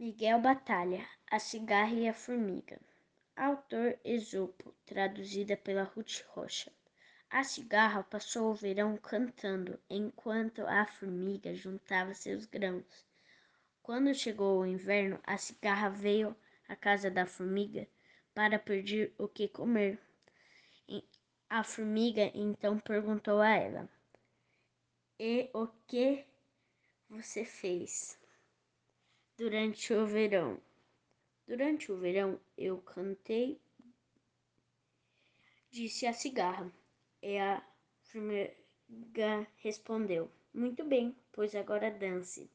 Miguel Batalha, A Cigarra e a Formiga. Autor Esopo, traduzida pela Ruth Rocha. A cigarra passou o verão cantando, enquanto a formiga juntava seus grãos. Quando chegou o inverno, a cigarra veio à casa da formiga para pedir o que comer. A formiga então perguntou a ela: E o que você fez? Durante o verão. Durante o verão eu cantei, disse a cigarra. E a formiga respondeu: Muito bem, pois agora dance.